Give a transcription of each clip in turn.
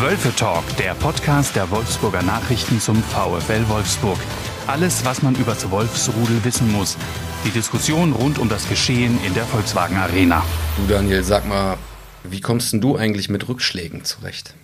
Wölfe Talk, der Podcast der Wolfsburger Nachrichten zum VfL Wolfsburg. Alles, was man über das Wolfsrudel wissen muss. Die Diskussion rund um das Geschehen in der Volkswagen Arena. Du Daniel, sag mal, wie kommst denn du eigentlich mit Rückschlägen zurecht?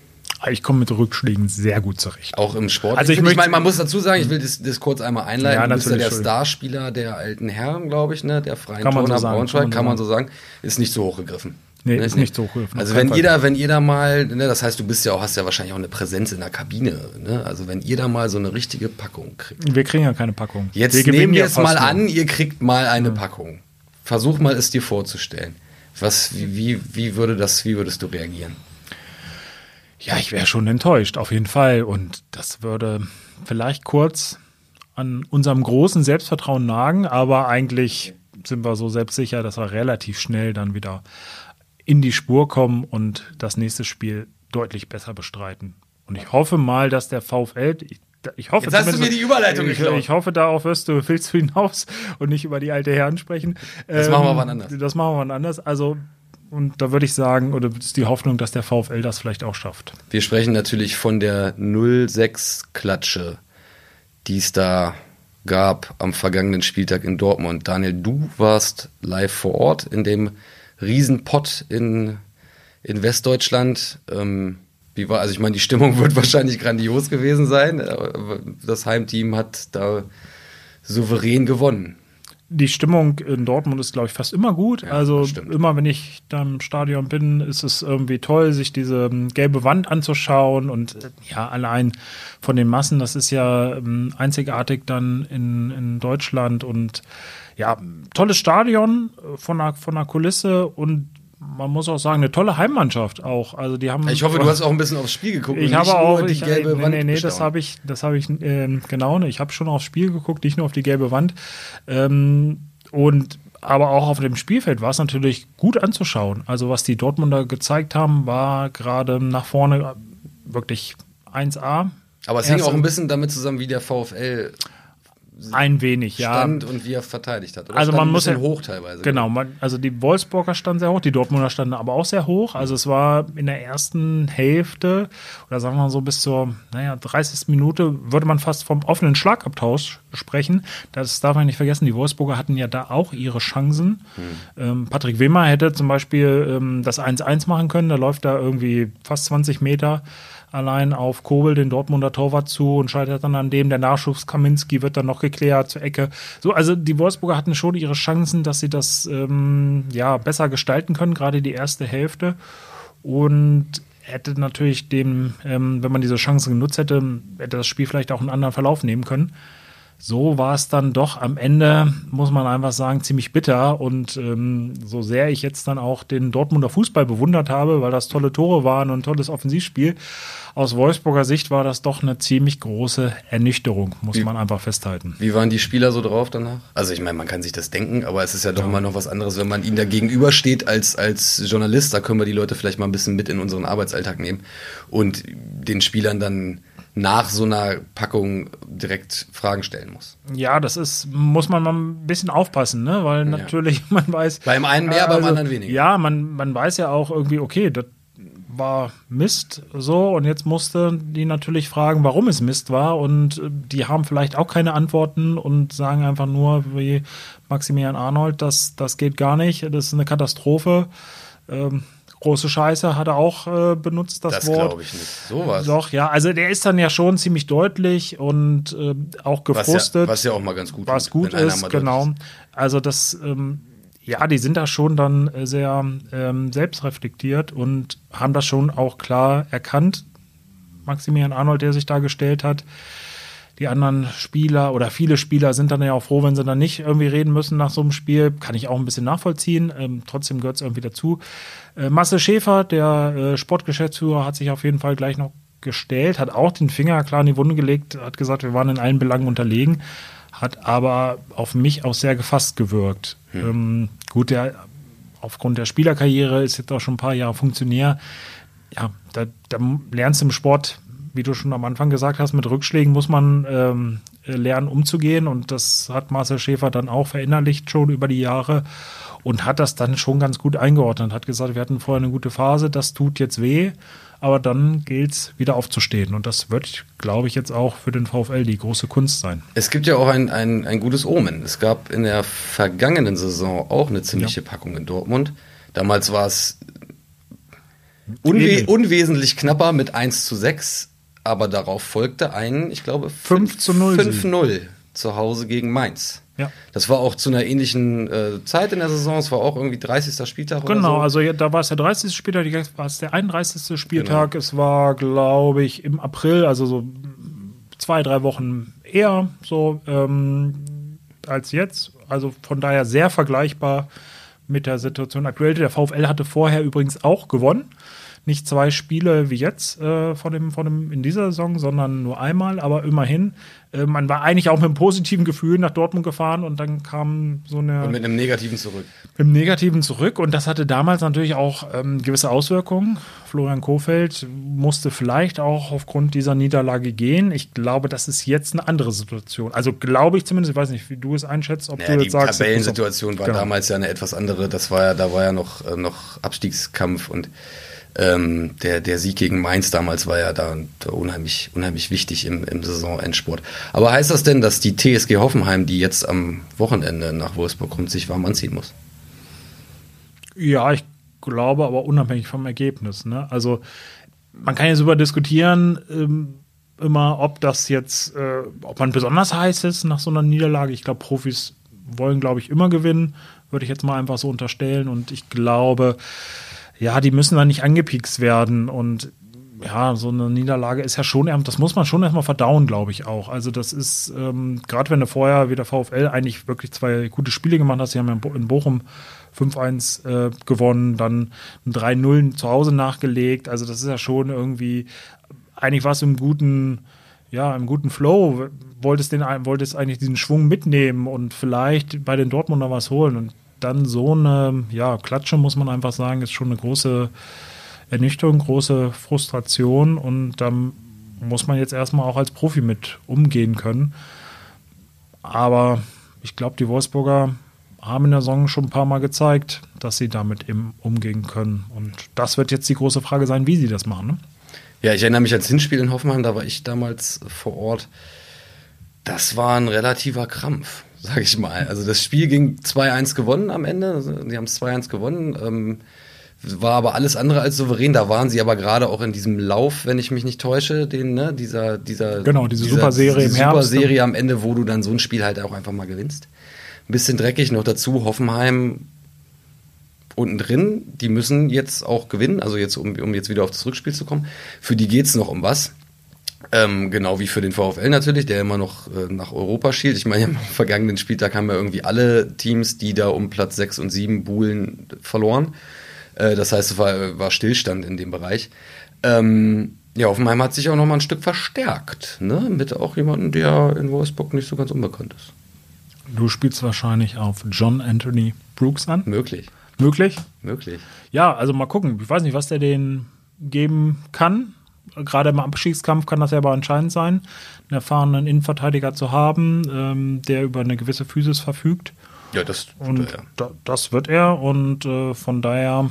Ich komme mit Rückschlägen sehr gut zurecht. Auch im Sport. Also ich, ich, möchte- meine, man muss dazu sagen, ich will das, das kurz einmal einleiten. Ja, du bist ja der. Starspieler der alten Herren, glaube ich, ne? Der freien so Turner sagen, Braunschweig, kann man so so sagen. Ist nicht so hochgegriffen. Nee, Ne, ist nicht so hochgegriffen, Also wenn jeder, wenn jeder mal, ne, das heißt, du bist ja auch, hast ja wahrscheinlich auch eine Präsenz in der Kabine, ne? Also wenn jeder mal so eine richtige Packung kriegt. Wir kriegen ja keine Packung. Jetzt wir nehmen wir ja es mal nur. an, ihr kriegt mal eine Packung. Versuch mal es dir vorzustellen. Was, wie, wie, wie würde das, wie würdest du reagieren? Ja, ich wäre schon enttäuscht, auf jeden Fall. Und das würde vielleicht kurz an unserem großen Selbstvertrauen nagen, aber eigentlich sind wir so selbstsicher, dass wir relativ schnell dann wieder in die Spur kommen und das nächste Spiel deutlich besser bestreiten. Und ich hoffe mal, dass der VfL, ich, ich hoffe Jetzt hast du mir die Überleitung ich, geklaut. ich hoffe, darauf wirst du, willst du hinaus und nicht über die alte Herren sprechen. Das machen wir wann anders. Das machen wir wann anders. Also, und da würde ich sagen, oder ist die Hoffnung, dass der VfL das vielleicht auch schafft. Wir sprechen natürlich von der 06-Klatsche, die es da gab am vergangenen Spieltag in Dortmund. Daniel, du warst live vor Ort in dem Riesenpott in, in Westdeutschland. Ähm, wie war, also ich meine, die Stimmung wird wahrscheinlich grandios gewesen sein. Das Heimteam hat da souverän gewonnen. Die Stimmung in Dortmund ist, glaube ich, fast immer gut. also das stimmt. immer, wenn ich da im Stadion bin, ist es irgendwie toll, sich diese ähm, gelbe Wand anzuschauen. Und äh, ja, allein von den Massen, das ist ja ähm, einzigartig dann in, in Deutschland. Und ja, tolles Stadion äh, von der, von der Kulisse und man muss auch sagen, eine tolle Heimmannschaft auch. Also die haben. Ich hoffe, du hast auch ein bisschen aufs Spiel geguckt. Ich habe auch die ich, gelbe nee, Wand nee, nee, das habe ich, das habe ich ähm, genau. Ich habe schon aufs Spiel geguckt, nicht nur auf die gelbe Wand. Ähm, und aber auch auf dem Spielfeld war es natürlich gut anzuschauen. Also was die Dortmunder gezeigt haben, war gerade nach vorne wirklich 1A. Aber es hing auch ein bisschen damit zusammen, wie der VfL Ein wenig, ja. stand und wie er verteidigt hat. Oder Also man ein muss ja- hoch teilweise. Genau, man, also die Wolfsburger standen sehr hoch, die Dortmunder standen aber auch sehr hoch. Also es war in der ersten Hälfte oder sagen wir mal so bis zur naja, 30. Minute würde man fast vom offenen Schlagabtausch sprechen. Das darf man nicht vergessen, die Wolfsburger hatten ja da auch ihre Chancen. Ähm, Patrick Wimmer hätte zum Beispiel ähm, das 1-1 machen können, da läuft da irgendwie fast 20 Meter allein auf Kobel, den Dortmunder Torwart zu und scheitert dann an dem. Der Nachschuss Kaminski wird dann noch geklärt zur Ecke. So, also die Wolfsburger hatten schon ihre Chancen, dass sie das ähm, ja besser gestalten können, gerade die erste Hälfte. Und hätte natürlich dem, ähm, wenn man diese Chance genutzt hätte, hätte das Spiel vielleicht auch einen anderen Verlauf nehmen können. So war es dann doch am Ende, muss man einfach sagen, ziemlich bitter. Und ähm, so sehr ich jetzt dann auch den Dortmunder Fußball bewundert habe, weil das tolle Tore waren und ein tolles Offensivspiel, aus Wolfsburger Sicht war das doch eine ziemlich große Ernüchterung, muss man einfach festhalten. Wie waren die Spieler so drauf danach? Also ich meine, man kann sich das denken, aber es ist ja doch immer noch was anderes, wenn man ihnen da gegenübersteht als, als Journalist. Da können wir die Leute vielleicht mal ein bisschen mit in unseren Arbeitsalltag nehmen und den Spielern dann nach so einer Packung direkt Fragen stellen muss. Ja, das ist, muss man mal ein bisschen aufpassen, ne? Weil natürlich, man weiß. Beim einen mehr, beim anderen weniger. Ja, man, man weiß ja auch irgendwie, okay, das war Mist so und jetzt musste die natürlich fragen, warum es Mist war und äh, die haben vielleicht auch keine Antworten und sagen einfach nur wie Maximilian Arnold, das, das geht gar nicht, das ist eine Katastrophe. Ähm, große Scheiße hat er auch äh, benutzt, das, Das Wort. glaube ich nicht. Sowas. Doch, ja, also der ist dann ja schon ziemlich deutlich und äh, auch Was gefrustet ja, was ja auch mal ganz gut was tut, gut einer ist, genau. Also das, ähm, ja, die sind da schon dann äh, sehr ähm, selbstreflektiert und haben das schon auch klar erkannt. Maximilian Arnold, der sich da gestellt hat. Die anderen Spieler oder viele Spieler sind dann ja auch froh, wenn sie dann nicht irgendwie reden müssen nach so einem Spiel. Kann ich auch ein bisschen nachvollziehen. Ähm, trotzdem gehört es irgendwie dazu. Äh, Marcel Schäfer, der äh, Sportgeschäftsführer, hat sich auf jeden Fall gleich noch gestellt, hat auch den Finger klar in die Wunde gelegt, hat gesagt, wir waren in allen Belangen unterlegen, hat aber auf mich auch sehr gefasst gewirkt. Ähm, gut, der aufgrund der Spielerkarriere ist jetzt auch schon ein paar Jahre Funktionär. Ja, da, da lernst du im Sport, wie du schon am Anfang gesagt hast, mit Rückschlägen muss man ähm, lernen, umzugehen. Und das hat Marcel Schäfer dann auch verinnerlicht schon über die Jahre und hat das dann schon ganz gut eingeordnet. Hat gesagt, wir hatten vorher eine gute Phase, das tut jetzt weh. aber dann gilt es wieder aufzustehen. Und das wird, glaube ich, jetzt auch für den VfL die große Kunst sein. Es gibt ja auch ein, ein, ein gutes Omen. Es gab in der vergangenen Saison auch eine ziemliche ja. Packung in Dortmund. Damals war es unwe unwesentlich knapper mit 1 zu 6, aber darauf folgte ein, ich glaube, 5 zu 0. 5-0 zu Hause gegen Mainz. Ja. Das war auch zu einer ähnlichen äh, Zeit in der Saison. Es war auch irgendwie 30. Spieltag. Genau, so. also ja, da war es der 30. Spieltag, jetzt war es der 31. Spieltag. Genau. Es war, glaube ich, im April, also so zwei, drei Wochen eher so ähm, als jetzt. Also von daher sehr vergleichbar mit der Situation aktuell. Der VfL hatte vorher übrigens auch gewonnen nicht zwei Spiele wie jetzt äh, von dem, von dem in dieser Saison, sondern nur einmal, aber immerhin. Äh, man war eigentlich auch mit einem positiven Gefühl nach Dortmund gefahren und dann kam so eine. Und mit einem negativen zurück. Mit einem negativen zurück und das hatte damals natürlich auch ähm, gewisse Auswirkungen. Florian Kofeld musste vielleicht auch aufgrund dieser Niederlage gehen. Ich glaube, das ist jetzt eine andere Situation. Also glaube ich zumindest, ich weiß nicht, wie du es einschätzt, ob naja, du jetzt sagst. Die Tabellensituation war genau. damals ja eine etwas andere. Das war ja, da war ja noch, äh, noch Abstiegskampf und ähm, der, der Sieg gegen Mainz damals war ja da unheimlich, unheimlich wichtig im, im Saisonendsport. Aber heißt das denn, dass die TSG Hoffenheim, die jetzt am Wochenende nach Wolfsburg kommt, sich warm anziehen muss? Ja, ich glaube, aber unabhängig vom Ergebnis. Ne? Also man kann jetzt über diskutieren, ähm, immer, ob das jetzt, äh, ob man besonders heiß ist nach so einer Niederlage. Ich glaube, Profis wollen, glaube ich, immer gewinnen, würde ich jetzt mal einfach so unterstellen. Und ich glaube, ja, die müssen dann nicht angepiekst werden und ja, so eine Niederlage ist ja schon, das muss man schon erstmal verdauen, glaube ich auch. Also das ist, ähm, gerade wenn du vorher wie der VfL eigentlich wirklich zwei gute Spiele gemacht hast, sie haben ja in Bochum 5-1 äh, gewonnen, dann ein 3-0 zu Hause nachgelegt. Also das ist ja schon irgendwie, eigentlich was im guten, ja, im guten Flow, wolltest, den, wolltest eigentlich diesen Schwung mitnehmen und vielleicht bei den Dortmunder was holen. Und dann so eine ja, Klatsche, muss man einfach sagen, ist schon eine große Ernüchterung, große Frustration und dann muss man jetzt erstmal auch als Profi mit umgehen können. Aber ich glaube, die Wolfsburger haben in der Saison schon ein paar Mal gezeigt, dass sie damit eben umgehen können. Und das wird jetzt die große Frage sein, wie sie das machen. Ne? Ja, ich erinnere mich ans Hinspiel in Hoffenheim, da war ich damals vor Ort. Das war ein relativer Krampf sag ich mal. Also das Spiel ging 2-1 gewonnen am Ende. Die haben es 2-1 gewonnen. Ähm, war aber alles andere als souverän. Da waren sie aber gerade auch in diesem Lauf, wenn ich mich nicht täusche, den, ne, dieser, dieser. Genau, diese dieser, Superserie im Herbst. Superserie am Ende, wo du dann so ein Spiel halt auch einfach mal gewinnst. Ein bisschen dreckig noch dazu. Hoffenheim unten drin, die müssen jetzt auch gewinnen, also jetzt, um, um jetzt wieder auf das Rückspiel zu kommen. Für die geht's noch um was. Ähm, genau wie für den VfL natürlich, der immer noch äh, nach Europa schielt. Ich meine, am vergangenen Spieltag haben wir irgendwie alle Teams, die da um Platz 6 und 7 buhlen, verloren. Äh, das heißt, es war, war, Stillstand in dem Bereich. Ähm, ja, Offenheim hat sich auch noch mal ein Stück verstärkt, ne? mit auch jemandem, der in Wolfsburg nicht so ganz unbekannt ist. Du spielst wahrscheinlich auf John Anthony Brooks an? Möglich. Möglich? Möglich. Ja, also mal gucken. Ich weiß nicht, was der den geben kann gerade im Abstiegskampf kann das ja aber entscheidend sein, einen erfahrenen Innenverteidiger zu haben, ähm, der über eine gewisse Physis verfügt. Ja, das und er. Da, das wird er und äh, von daher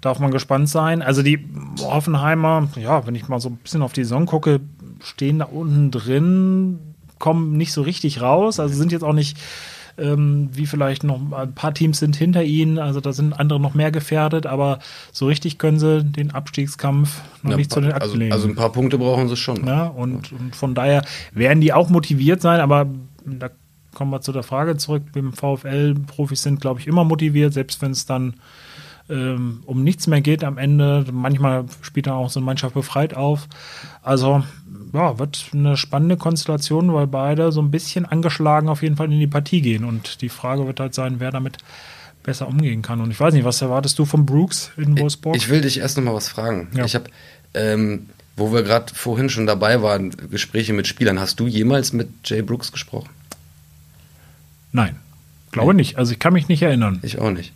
darf man gespannt sein. Also die Hoffenheimer, ja, wenn ich mal so ein bisschen auf die Saison gucke, stehen da unten drin, kommen nicht so richtig raus, also sind jetzt auch nicht ähm, wie vielleicht noch ein paar Teams sind hinter ihnen, also da sind andere noch mehr gefährdet, aber so richtig können sie den Abstiegskampf noch ja, nicht zu den Akten also, legen. Also ein paar Punkte brauchen sie schon. Ja, und, und von daher werden die auch motiviert sein, aber da kommen wir zu der Frage zurück. Beim VfL Profis sind, glaube ich, immer motiviert, selbst wenn es dann ähm, um nichts mehr geht am Ende. Manchmal spielt dann auch so eine Mannschaft befreit auf. Also ja, wird eine spannende Konstellation, weil beide so ein bisschen angeschlagen auf jeden Fall in die Partie gehen. Und die Frage wird halt sein, wer damit besser umgehen kann. Und ich weiß nicht, was erwartest du von Brooks in Wolfsburg? Ich will dich erst noch mal was fragen. Ja. Ich habe, ähm, wo wir gerade vorhin schon dabei waren, Gespräche mit Spielern, hast du jemals mit Jay Brooks gesprochen? Nein, glaube nee. nicht. Also ich kann mich nicht erinnern. Ich auch nicht.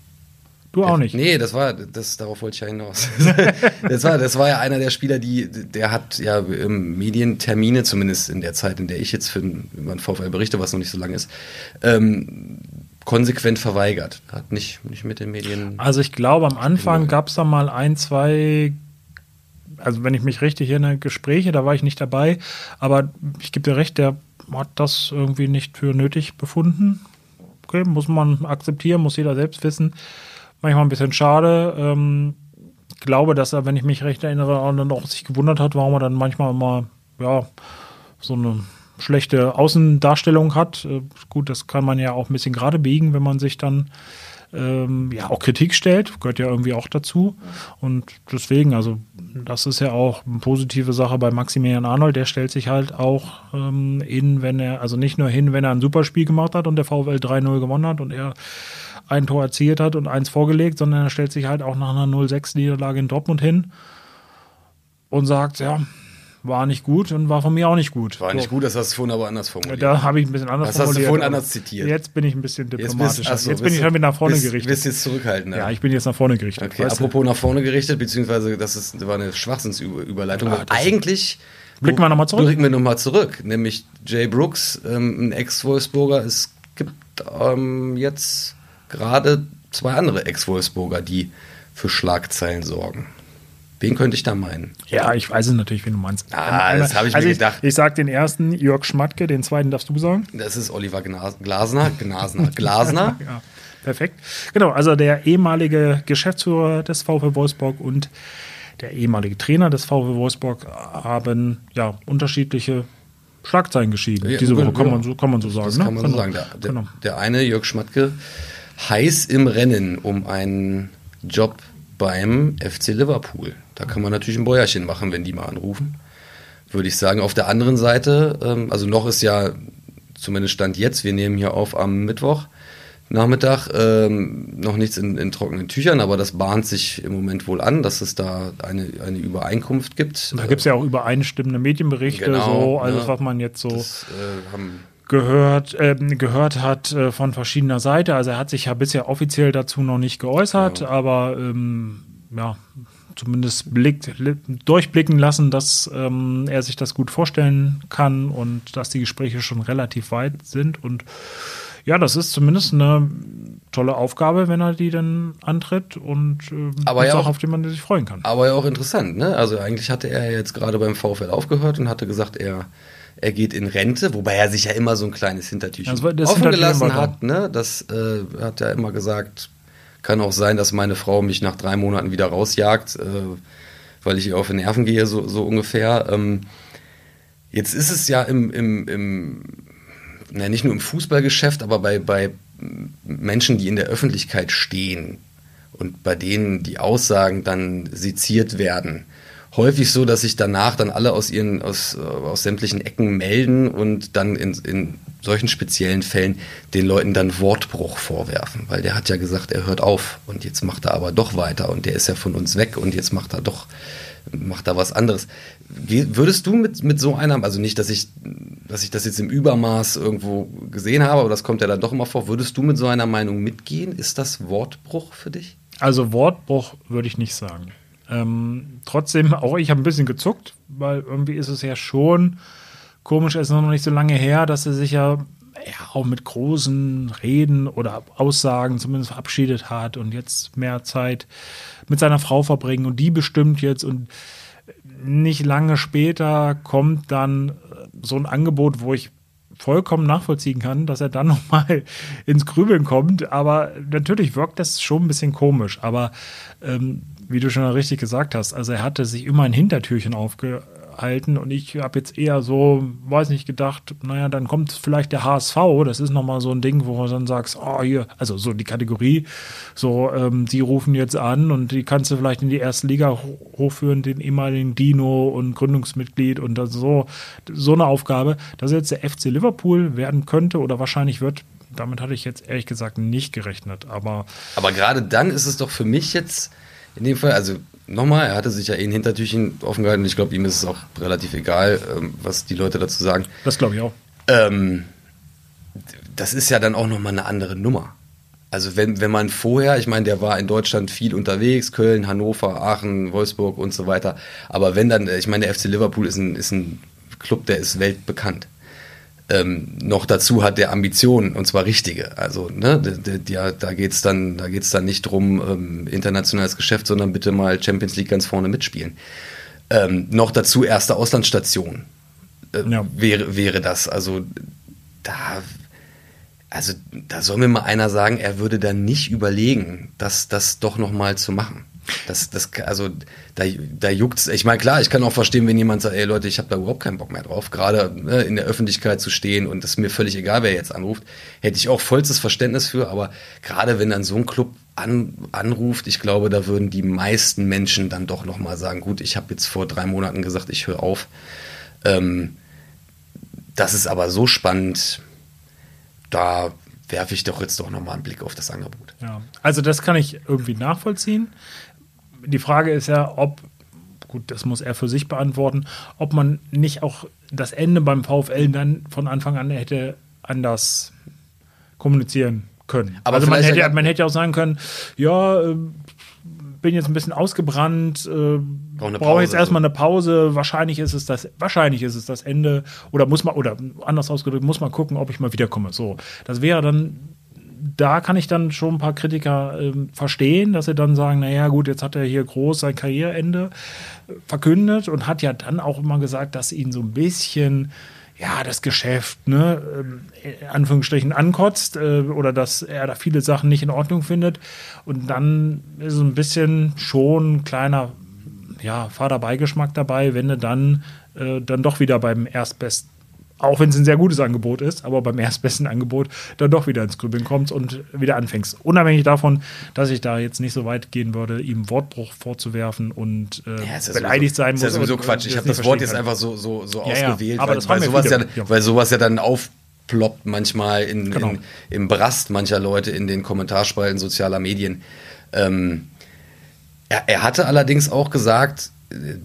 Du auch nicht. Nee, das war, das, darauf wollte ich ja hinaus. das, war, das war ja einer der Spieler, die, der hat ja Medientermine, zumindest in der Zeit, in der ich jetzt für meinen VfL berichte, was noch nicht so lange ist, ähm, konsequent verweigert. Hat nicht, nicht mit den Medien. Also ich glaube, am Anfang gab es da mal ein, zwei also wenn ich mich richtig erinnere, Gespräche, da war ich nicht dabei, aber ich gebe dir recht, der hat das irgendwie nicht für nötig befunden. Okay, muss man akzeptieren, muss jeder selbst wissen. Manchmal ein bisschen schade. Ähm, ich glaube, dass er, wenn ich mich recht erinnere, dann auch sich gewundert hat, warum er dann manchmal mal, ja, so eine schlechte Außendarstellung hat. Äh, gut, das kann man ja auch ein bisschen gerade biegen, wenn man sich dann ähm, ja auch Kritik stellt, gehört ja irgendwie auch dazu. Und deswegen, also das ist ja auch eine positive Sache bei Maximilian Arnold, der stellt sich halt auch ähm, hin, wenn er, also nicht nur hin, wenn er ein Superspiel gemacht hat und der VfL 3-0 gewonnen hat und er ein Tor erzielt hat und eins vorgelegt, sondern er stellt sich halt auch nach einer 0-6-Niederlage in Dortmund hin und sagt, ja, war nicht gut und war von mir auch nicht gut. War so. nicht gut, das hast du vorhin aber anders formuliert. Da habe ich ein bisschen anders das formuliert. Das hast du vorhin anders zitiert. Jetzt bin ich ein bisschen diplomatisch. Jetzt, bist, jetzt bin ich schon wieder nach vorne bist, gerichtet. Bist jetzt zurückhaltend. Ja, ich bin jetzt nach vorne gerichtet. Okay, apropos du? nach vorne gerichtet, beziehungsweise das, ist, war eine Schwachsinnsüberleitung. Ja, eigentlich blicken wir nochmal zurück. Blicken wir nochmal zurück, nämlich Jay Brooks, ähm, ein Ex-Wolfsburger. Es gibt ähm, jetzt gerade zwei andere Ex-Wolfsburger, die für Schlagzeilen sorgen. Wen könnte ich da meinen? Ja, ich weiß es natürlich, wen du meinst. Ah, Einmal, das habe ich also mir gedacht. Ich, sage den ersten, Jörg Schmatke, den zweiten darfst du sagen. Das ist Oliver Glasner. Glasner. Glasner. ja, perfekt. Genau, also der ehemalige Geschäftsführer des VfL Wolfsburg und der ehemalige Trainer des VfL Wolfsburg haben ja unterschiedliche Schlagzeilen geschieden. Ja, Diese Woche kann, man so, kann man so sagen. Das ne? kann man genau. so sagen. Der, der, genau. der eine, Jörg Schmatke, heiß im Rennen um einen Job beim FC Liverpool. Da kann man natürlich ein Bäuerchen machen, wenn die mal anrufen. Würde ich sagen. Auf der anderen Seite, ähm, also noch ist ja, zumindest Stand jetzt, wir nehmen hier auf am Mittwoch, Nachmittag ähm, noch nichts in, in, trockenen Tüchern, aber das bahnt sich im Moment wohl an, dass es da eine, eine Übereinkunft gibt. Und da gibt es ja auch übereinstimmende Medienberichte, genau, so alles, ja, was man jetzt so das, äh, haben gehört, äh, gehört hat äh, von verschiedener Seite. Also er hat sich ja bisher offiziell dazu noch nicht geäußert, ja. aber ähm, ja, zumindest blickt, durchblicken lassen, dass ähm, er sich das gut vorstellen kann und dass die Gespräche schon relativ weit sind. Und ja, das ist zumindest eine tolle Aufgabe, wenn er die dann antritt und äh, aber ja Sache, auf die man sich freuen kann. Aber ja auch interessant, ne? Also eigentlich hatte er jetzt gerade beim VfL aufgehört und hatte gesagt, er er geht in Rente, wobei er sich ja immer so ein kleines Hintertürchen offen gelassen hat. Ne? Das äh, hat er immer gesagt, kann auch sein, dass meine Frau mich nach drei Monaten wieder rausjagt, äh, weil ich ihr auf den Nerven gehe, so, so ungefähr. Ähm, jetzt ist es ja im, im, im na, nicht nur im Fußballgeschäft, aber bei, bei Menschen, die in der Öffentlichkeit stehen und bei denen die Aussagen dann seziert werden, häufig so, dass sich danach dann alle aus ihren, aus, aus sämtlichen Ecken melden und dann in, in solchen speziellen Fällen den Leuten dann Wortbruch vorwerfen, weil der hat ja gesagt, er hört auf und jetzt macht er aber doch weiter und der ist ja von uns weg und jetzt macht er doch, macht er was anderes. Wie, würdest du mit, mit so einer, also nicht, dass ich, dass ich das jetzt im Übermaß irgendwo gesehen habe, aber das kommt ja dann doch immer vor, würdest du mit so einer Meinung mitgehen? Ist das Wortbruch für dich? Also Wortbruch würde ich nicht sagen. Ähm, trotzdem, auch ich habe ein bisschen gezuckt, weil irgendwie ist es ja schon komisch, es ist noch nicht so lange her, dass er sich ja, ja auch mit großen Reden oder Aussagen zumindest verabschiedet hat und jetzt mehr Zeit mit seiner Frau verbringen und die bestimmt jetzt und nicht lange später kommt dann so ein Angebot, wo ich vollkommen nachvollziehen kann, dass er dann nochmal ins Grübeln kommt. Aber natürlich wirkt das schon ein bisschen komisch. Aber ähm, wie du schon richtig gesagt hast, also er hatte sich immer ein Hintertürchen aufgehalten und ich habe jetzt eher so, weiß nicht, gedacht, naja, dann kommt vielleicht der HSV, das ist nochmal so ein Ding, wo du dann sagst, oh hier, also so die Kategorie, so, ähm, die rufen jetzt an und die kannst du vielleicht in die erste Liga hochführen, den ehemaligen Dino und Gründungsmitglied und das so, so eine Aufgabe, dass jetzt der FC Liverpool werden könnte oder wahrscheinlich wird, damit hatte ich jetzt ehrlich gesagt nicht gerechnet, aber. Aber gerade dann ist es doch für mich jetzt in dem Fall, also nochmal, er hatte sich ja eh ein Hintertürchen offen gehalten und ich glaube, ihm ist es auch relativ egal, ähm, was die Leute dazu sagen. Das glaube ich auch. Ähm, das ist ja dann auch nochmal eine andere Nummer. Also wenn, wenn man vorher, ich meine, der war in Deutschland viel unterwegs, Köln, Hannover, Aachen, Wolfsburg und so weiter. Aber wenn dann, ich meine, der FC Liverpool ist ein, ist ein Club, der ist weltbekannt ähm, noch dazu hat der Ambitionen und zwar richtige. Also ne, ja, da geht's dann, da geht's dann nicht drum ähm, internationales Geschäft, sondern bitte mal Champions League ganz vorne mitspielen. Ähm, noch dazu erste Auslandsstation äh, Ja. wäre, wäre das. Also da, also da soll mir mal einer sagen, er würde da nicht überlegen, das, das doch noch mal zu machen. Das, das, also da, da juckt's. Ich meine, klar, ich kann auch verstehen, wenn jemand sagt, ey Leute, ich habe da überhaupt keinen Bock mehr drauf, gerade ne, in der Öffentlichkeit zu stehen und es ist mir völlig egal, wer jetzt anruft, hätte ich auch vollstes Verständnis für. Aber gerade wenn dann so ein Club an, anruft, ich glaube, da würden die meisten Menschen dann doch noch mal sagen, gut, ich habe jetzt vor drei Monaten gesagt, ich höre auf. Ähm, das ist aber so spannend, da werfe ich doch jetzt doch noch mal einen Blick auf das Angebot. Ja, also das kann ich irgendwie nachvollziehen. Die Frage ist ja, ob, gut, das muss er für sich beantworten, ob man nicht auch das Ende beim VfL dann von Anfang an hätte anders kommunizieren können. Aber also man hätte, ja- man hätte ja auch sagen können, ja, äh, bin jetzt ein bisschen ausgebrannt, äh, brauche Pause, jetzt erstmal eine Pause, wahrscheinlich ist es das, wahrscheinlich ist es das Ende oder muss man, oder anders ausgedrückt, muss man gucken, ob ich mal wiederkomme. So, das wäre dann da kann ich dann schon ein paar Kritiker ähm, verstehen, dass sie dann sagen, naja gut, jetzt hat er hier groß sein Karriereende äh, verkündet und hat ja dann auch immer gesagt, dass ihn so ein bisschen ja, das Geschäft, ne, ähm, in Anführungsstrichen ankotzt äh, oder dass er da viele Sachen nicht in Ordnung findet. Und dann ist so ein bisschen schon ein kleiner, ja, Vaterbeigeschmack dabei, wenn du dann, äh, dann doch wieder beim Erstbesten auch wenn es ein sehr gutes Angebot ist, aber beim erstbesten Angebot dann doch wieder ins Grübeln kommst und wieder anfängst. Unabhängig davon, dass ich da jetzt nicht so weit gehen würde, ihm Wortbruch vorzuwerfen und äh, Ja, ist ja beleidigt sowieso, sein ist muss. ja sowieso und- Quatsch. Ich habe das Wort jetzt kann. einfach so, so, so Ja, ausgewählt, weil, das weil, sowas weil sowas ja dann aufploppt manchmal in, Genau. in, im Brast mancher Leute in den Kommentarspalten sozialer Medien. Ähm, er, er hatte allerdings auch gesagt, äh,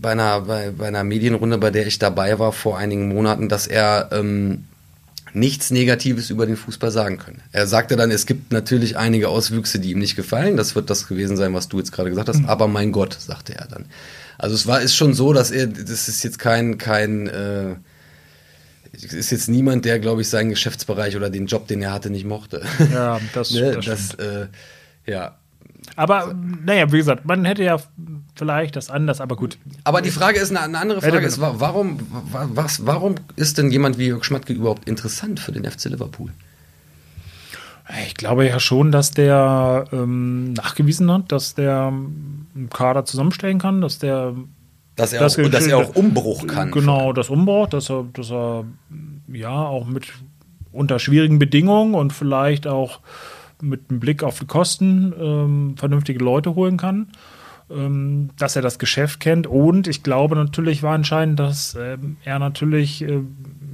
bei einer, bei, bei einer Medienrunde, bei der ich dabei war vor einigen Monaten, dass er ähm, nichts Negatives über den Fußball sagen können. Er sagte dann, es gibt natürlich einige Auswüchse, die ihm nicht gefallen. Das wird das gewesen sein, was du jetzt gerade gesagt hast. Aber mein Gott, sagte er dann. Also es war ist schon so, dass er, das ist jetzt kein kein äh, es ist jetzt niemand, der, glaube ich, seinen Geschäftsbereich oder den Job, den er hatte, nicht mochte. Ja, das, ne? das, das äh, ja. Aber naja, wie gesagt, man hätte ja vielleicht das anders, aber gut. Aber die Frage ist eine, eine andere Frage ist, wa- warum, wa- was, warum ist denn jemand wie Jörg Schmatke überhaupt interessant für den FC Liverpool? Ich glaube ja schon, dass der ähm, nachgewiesen hat, dass der einen Kader zusammenstellen kann, dass der Dass er, Das auch, dass er auch Umbruch kann. Genau, das Umbau, dass er, dass er ja auch mit unter schwierigen Bedingungen und vielleicht auch mit einem Blick auf die Kosten ähm, vernünftige Leute holen kann. Ähm, dass er das Geschäft kennt und ich glaube natürlich war entscheidend, dass ähm, er natürlich äh,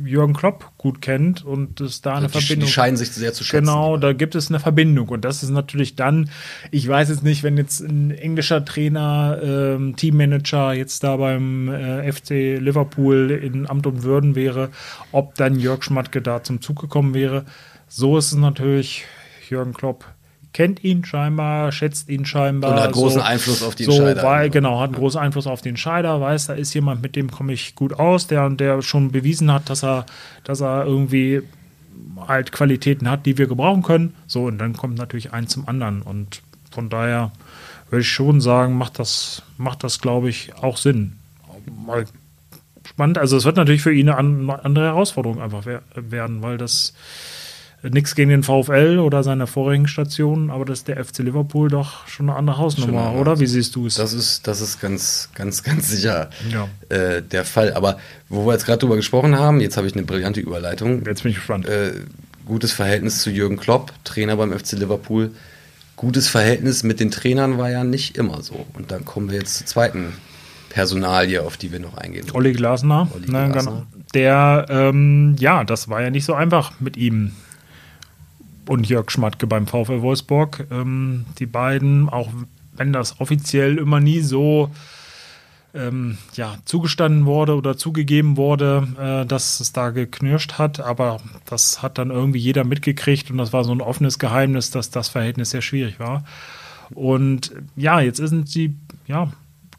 Jürgen Klopp gut kennt und es da eine Die, Verbindung die scheinen sich sehr zu schätzen. Genau, da gibt es eine Verbindung. Und das ist natürlich dann, ich weiß jetzt nicht, wenn jetzt ein englischer Trainer, ähm, Teammanager jetzt da beim äh, FC Liverpool in Amt und Würden wäre, ob dann Jörg Schmatke da zum Zug gekommen wäre. So ist es natürlich, Jürgen Klopp kennt ihn scheinbar, schätzt ihn scheinbar. Und hat großen so, Einfluss auf die so, Entscheider. Weil, genau, hat einen großen Einfluss auf den Entscheider, weiß, da ist jemand, mit dem komme ich gut aus, der, der schon bewiesen hat, dass er, dass er irgendwie halt Qualitäten hat, die wir gebrauchen können. So, und dann kommt natürlich eins zum anderen. Und von daher würde ich schon sagen, macht das, macht das, glaube ich, auch Sinn. Mal spannend. Also es wird natürlich für ihn eine an- andere Herausforderung einfach wer- werden, weil das nichts gegen den VfL oder seine vorigen Stationen, aber das ist der FC Liverpool doch schon eine andere Hausnummer, eine oder? Wie siehst du es? Das ist, das ist ganz, ganz, ganz sicher Ja. äh, der Fall. Aber wo wir jetzt gerade drüber gesprochen haben, jetzt habe ich eine brillante Überleitung. Jetzt bin ich gespannt. Äh, gutes Verhältnis zu Jürgen Klopp, Trainer beim FC Liverpool. Gutes Verhältnis mit den Trainern war ja nicht immer so. Und dann kommen wir jetzt zur zweiten Personalie, auf die wir noch eingehen. Olli Glasner, Olli ne, Glasner. genau. der, ähm, ja, das war ja nicht so einfach mit ihm und Jörg Schmatke beim VfL Wolfsburg. Ähm, die beiden, auch wenn das offiziell immer nie so ähm, ja, zugestanden wurde oder zugegeben wurde, äh, dass es da geknirscht hat, aber das hat dann irgendwie jeder mitgekriegt und das war so ein offenes Geheimnis, dass das Verhältnis sehr schwierig war. Und ja, jetzt sind sie, ja,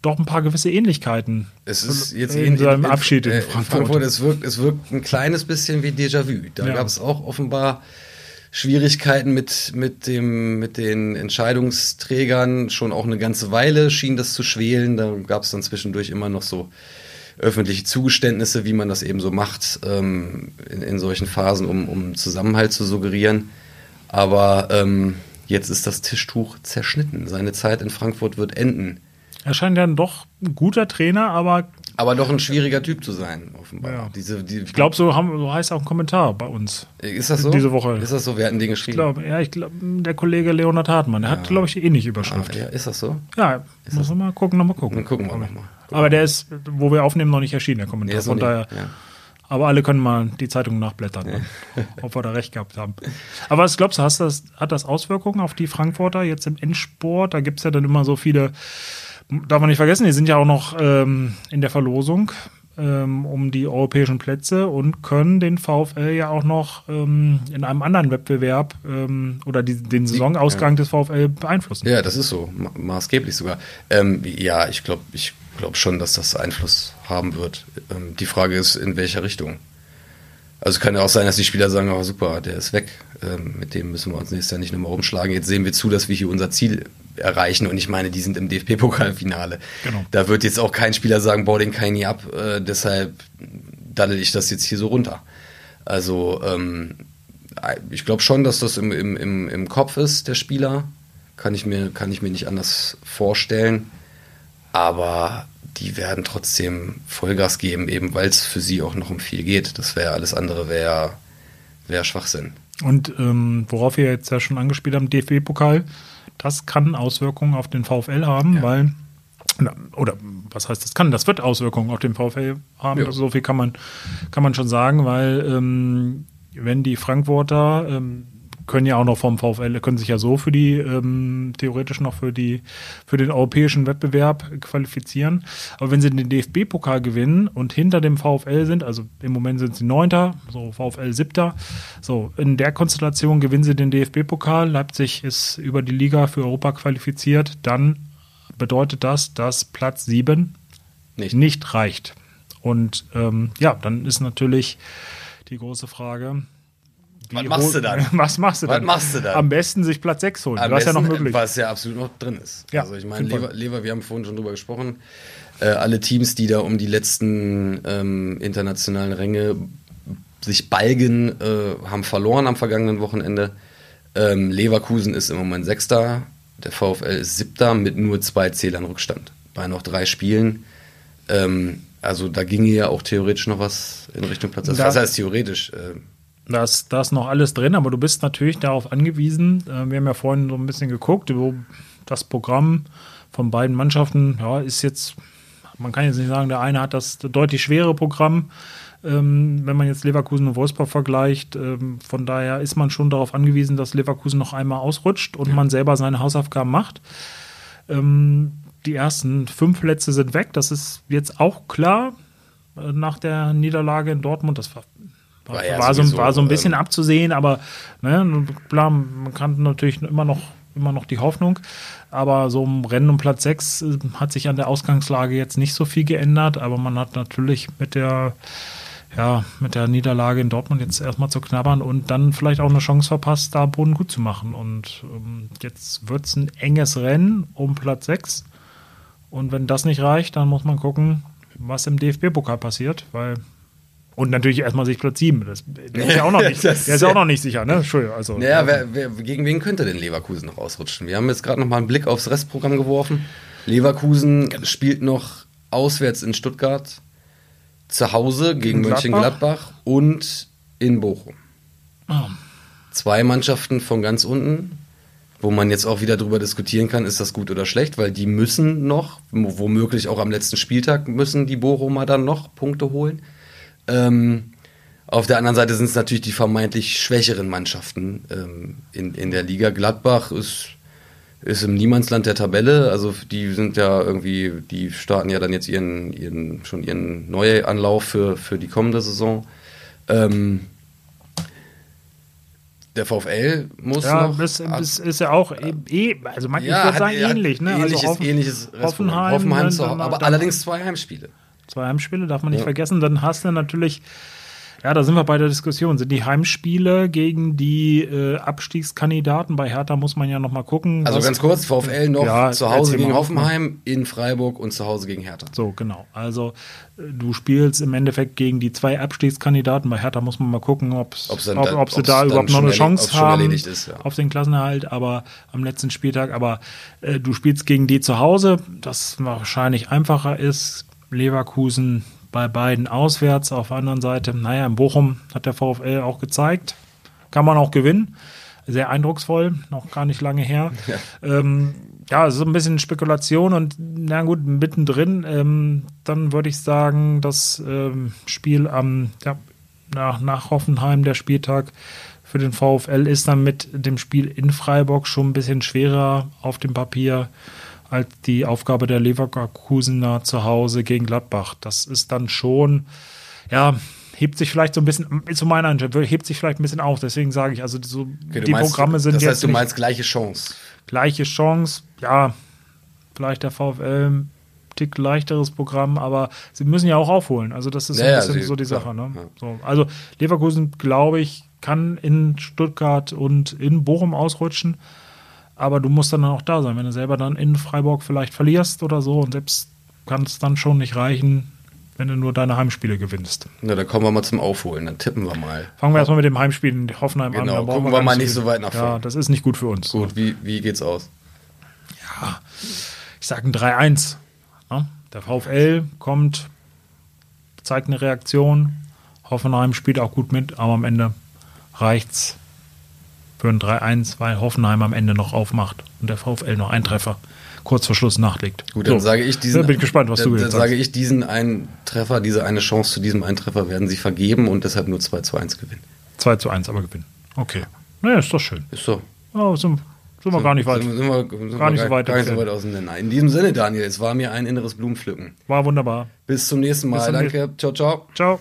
doch ein paar gewisse Ähnlichkeiten. Es ist jetzt in, seinem Abschied in äh, Frankfurt. Frankfurt. Es wirkt, es wirkt ein kleines bisschen wie Déjà-vu. Da Ja. gab es auch offenbar Schwierigkeiten mit, mit, dem, mit den Entscheidungsträgern schon auch eine ganze Weile schien das zu schwelen. Da gab es dann zwischendurch immer noch so öffentliche Zugeständnisse, wie man das eben so macht ähm, in, in solchen Phasen, um, um Zusammenhalt zu suggerieren. Aber ähm, jetzt ist das Tischtuch zerschnitten. Seine Zeit in Frankfurt wird enden. Er scheint ja doch ein guter Trainer, aber. Aber doch ein schwieriger Typ zu sein, offenbar. Ja. Diese, die, Ich glaube, so, haben- so heißt auch ein Kommentar bei uns. ist das so? diese Woche. Ist das so? Wir hatten den Ich geschrieben. glaube, ja, ich glaube, der Kollege Leonhard Hartmann, der hat, glaube ich, ähnliche Ah, Überschrift. ja, ist das so? Ja, muss man mal gucken, nochmal gucken. Dann gucken wir nochmal. Aber der ist, wo wir aufnehmen, noch nicht erschienen, der Kommentar. Ist Von daher, nicht- ja. aber alle können mal die Zeitung nachblättern, ob wir da recht gehabt haben. Aber was glaubst du, hast das, hat das Auswirkungen auf die Frankfurter jetzt im Endsport? Da gibt es ja dann immer so viele, darf man nicht vergessen, die sind ja auch noch ähm, in der Verlosung ähm, um die europäischen Plätze und können den VfL ja auch noch ähm, in einem anderen Wettbewerb ähm, oder die, den Saisonausgang des VfL beeinflussen. Ja, das ist so, ma maßgeblich sogar. Ähm, ja, ich glaube ich glaub schon, dass das Einfluss haben wird. Ähm, die Frage ist, in welcher Richtung. Also kann ja auch sein, dass die Spieler sagen, oh super, der ist weg, mit dem müssen wir uns nächstes Jahr nicht nochmal rumschlagen. Jetzt sehen wir zu, dass wir hier unser Ziel erreichen und ich meine, die sind im DFB-Pokalfinale. Genau. Da wird jetzt auch kein Spieler sagen, boah, den kann ich nie ab, äh, deshalb daddel ich das jetzt hier so runter. Also ähm, ich glaube schon, dass das im, im, im, im Kopf ist, der Spieler. Kann ich, mir, kann ich mir nicht anders vorstellen. Aber die werden trotzdem Vollgas geben, eben weil es für sie auch noch um viel geht. Das wäre alles andere wäre wär Schwachsinn. Und ähm, worauf wir jetzt ja schon angespielt haben, DFB-Pokal, das kann Auswirkungen auf den VfL haben, Ja. weil, oder was heißt das kann, das wird Auswirkungen auf den VfL haben, Ja. so viel kann man, kann man schon sagen, weil ähm, wenn die Frankfurter ähm, können ja auch noch vom VfL, können sich ja so für die, ähm, theoretisch noch für die, für den europäischen Wettbewerb qualifizieren. Aber wenn sie den DFB-Pokal gewinnen und hinter dem VfL sind, also im Moment sind sie Neunter, so VfL Siebter, so in der Konstellation gewinnen sie den DFB-Pokal, Leipzig ist über die Liga für Europa qualifiziert, dann bedeutet das, dass Platz sieben Nicht. nicht reicht. Und ähm, ja, dann ist natürlich die große Frage. Was machst du dann? Was machst du Was dann? machst du dann? Am besten sich Platz 6 holen. Am was ja noch möglich. Was ja absolut noch drin ist. Ja, also ich meine. Lever, Lever, wir haben vorhin schon drüber gesprochen, äh, alle Teams, die da um die letzten ähm, internationalen Ränge sich balgen, äh, haben verloren am vergangenen Wochenende. Ähm, Leverkusen ist im Moment Sechster, der VfL ist Siebter mit nur zwei Zählern Rückstand. Bei noch drei Spielen. Ähm, also da ginge ja auch theoretisch noch was in Richtung Platz. Da- was heißt theoretisch? Äh, Da ist, da ist noch alles drin, aber du bist natürlich darauf angewiesen. Äh, wir haben ja vorhin so ein bisschen geguckt, wo das Programm von beiden Mannschaften ja, ist jetzt, man kann jetzt nicht sagen, der eine hat das deutlich schwereGram, ähm, wenn man jetzt Leverkusen und Wolfsburg vergleicht. Ähm, von daher ist man schon darauf angewiesen, dass Leverkusen noch einmal ausrutscht und man selber seine Hausaufgaben macht. Ähm, die ersten fünf Plätze sind weg, das ist jetzt auch klar äh, nach der Niederlage in Dortmund. Das war war, War ja war, so, sowieso, war so ein bisschen ähm, abzusehen, aber ne, klar, man kann natürlich immer noch, immer noch die Hoffnung. Aber so im Rennen um Platz 6 äh, hat sich an der Ausgangslage jetzt nicht so viel geändert, aber man hat natürlich mit der, ja, mit der Niederlage in Dortmund jetzt erstmal zu knabbern und dann vielleicht auch eine Chance verpasst, da Boden gut zu machen. Und ähm, jetzt wird es ein enges Rennen um Platz 6. Und wenn das nicht reicht, dann muss man gucken, was im DFB-Pokal passiert, weil und natürlich erstmal sich Platz 7. Das, der ist ja auch noch nicht, der ist ja auch noch nicht sicher, ne? Entschuldigung. Also, Naja, wer, wer, gegen wen könnte denn Leverkusen noch ausrutschen? Wir haben jetzt gerade noch mal einen Blick aufs Restprogramm geworfen. Leverkusen spielt noch auswärts in Stuttgart, zu Hause gegen Gegen Gladbach? Mönchengladbach und in Bochum. Ah. Zwei Mannschaften von ganz unten, wo man jetzt auch wieder drüber diskutieren kann, ist das gut oder schlecht, weil die müssen noch, wo- womöglich auch am letzten Spieltag müssen die Bochumer dann noch Punkte holen. Ähm, auf der anderen Seite sind es natürlich die vermeintlich schwächeren Mannschaften ähm, in, in der Liga. Gladbach ist, ist im Niemandsland der Tabelle. Also die sind ja irgendwie, die starten ja dann jetzt ihren, ihren schon ihren Neuanlauf für, für die kommende Saison. Ähm, der VfL muss Ja, noch. das, ab- das ist ja auch eh, eh also man, ich ja, würde hat- sagen ähnlich, ne? Ähnliches, also Hoffen- ähnliches. Hoffenheim, Hoffenheim zu, aber dann- allerdings zwei Heimspiele. Zwei Heimspiele darf man nicht Ja. vergessen. Dann hast du natürlich Ja, da sind wir bei der Diskussion. Sind die Heimspiele gegen die äh, Abstiegskandidaten? Bei Hertha muss man ja noch mal gucken. Also ganz kurz, VfL noch Ja, zu Hause gegen. Hoffenheim, in Freiburg und zu Hause gegen Hertha. So, genau. Also äh, du spielst im Endeffekt gegen die zwei Abstiegskandidaten. Bei Hertha muss man mal gucken, ob's, Ob's dann ob, ob sie da überhaupt noch eine Chance haben ist, ja. auf den Klassenerhalt, aber am letzten Spieltag. Aber äh, du spielst gegen die zu Hause, das wahrscheinlich einfacher ist. Leverkusen bei beiden auswärts. Auf der anderen Seite, naja, in Bochum hat der VfL auch gezeigt, kann man auch gewinnen. Sehr eindrucksvoll, noch gar nicht lange her. Ja, ähm, ja so ein bisschen Spekulation und na gut, mittendrin, ähm, dann würde ich sagen, das ähm, Spiel am, ja, nach, nach Hoffenheim, der Spieltag für den VfL ist dann mit dem Spiel in Freiburg schon ein bisschen schwerer auf dem Papier als die Aufgabe der Leverkusener zu Hause gegen Gladbach. Das ist dann schon, ja, hebt sich vielleicht so ein bisschen, zu meiner Einschätzung, hebt sich vielleicht ein bisschen auf. Deswegen sage ich, also so, Okay, die meinst, Programme sind das jetzt heißt, du meinst gleiche Chance. gleiche Chance. Ja, vielleicht der VfL ein Tick leichteres Programm, aber sie müssen ja auch aufholen. Also das ist so Ja, ein bisschen sie- so die klar, Sache. Ne? ja. So, also Leverkusen, glaube ich, kann in Stuttgart und in Bochum ausrutschen. Aber du musst dann auch da sein, wenn du selber dann in Freiburg vielleicht verlierst oder so und selbst kann es dann schon nicht reichen, wenn du nur deine Heimspiele gewinnst. Na, da kommen wir mal zum Aufholen, dann tippen wir mal. Fangen wir erstmal mit dem Heimspiel in Hoffenheim an. Genau, da brauchen gucken wir mal nicht so weit nach Ja, vorne. das ist nicht gut für uns. Gut, wie, wie geht's aus? ich sage ein 3-1. Ja, der VfL kommt, zeigt eine Reaktion. Hoffenheim spielt auch gut mit, aber am Ende reicht's für ein 3-1, weil Hoffenheim am Ende noch aufmacht und der VfL noch einen Treffer kurz vor Schluss nachlegt. Gut, dann So. sage ich diesen. Da bin gespannt, was dann, du Dann sage ich, diesen einen Treffer, diese eine Chance zu diesem einen Treffer werden sie vergeben und deshalb nur 2 zu 1 gewinnen. 2 zu 1 aber gewinnen. Okay. Naja, ist doch schön. Ist so. Oh, sind, sind wir gar nicht weit. Sind, sind wir, sind Gar nicht so weit gar nicht so weit auseinander. In diesem Sinne, Daniel, es war mir ein inneres Blumenpflücken. War wunderbar. Bis zum nächsten Mal. zum Danke. Ciao, ciao. Ciao.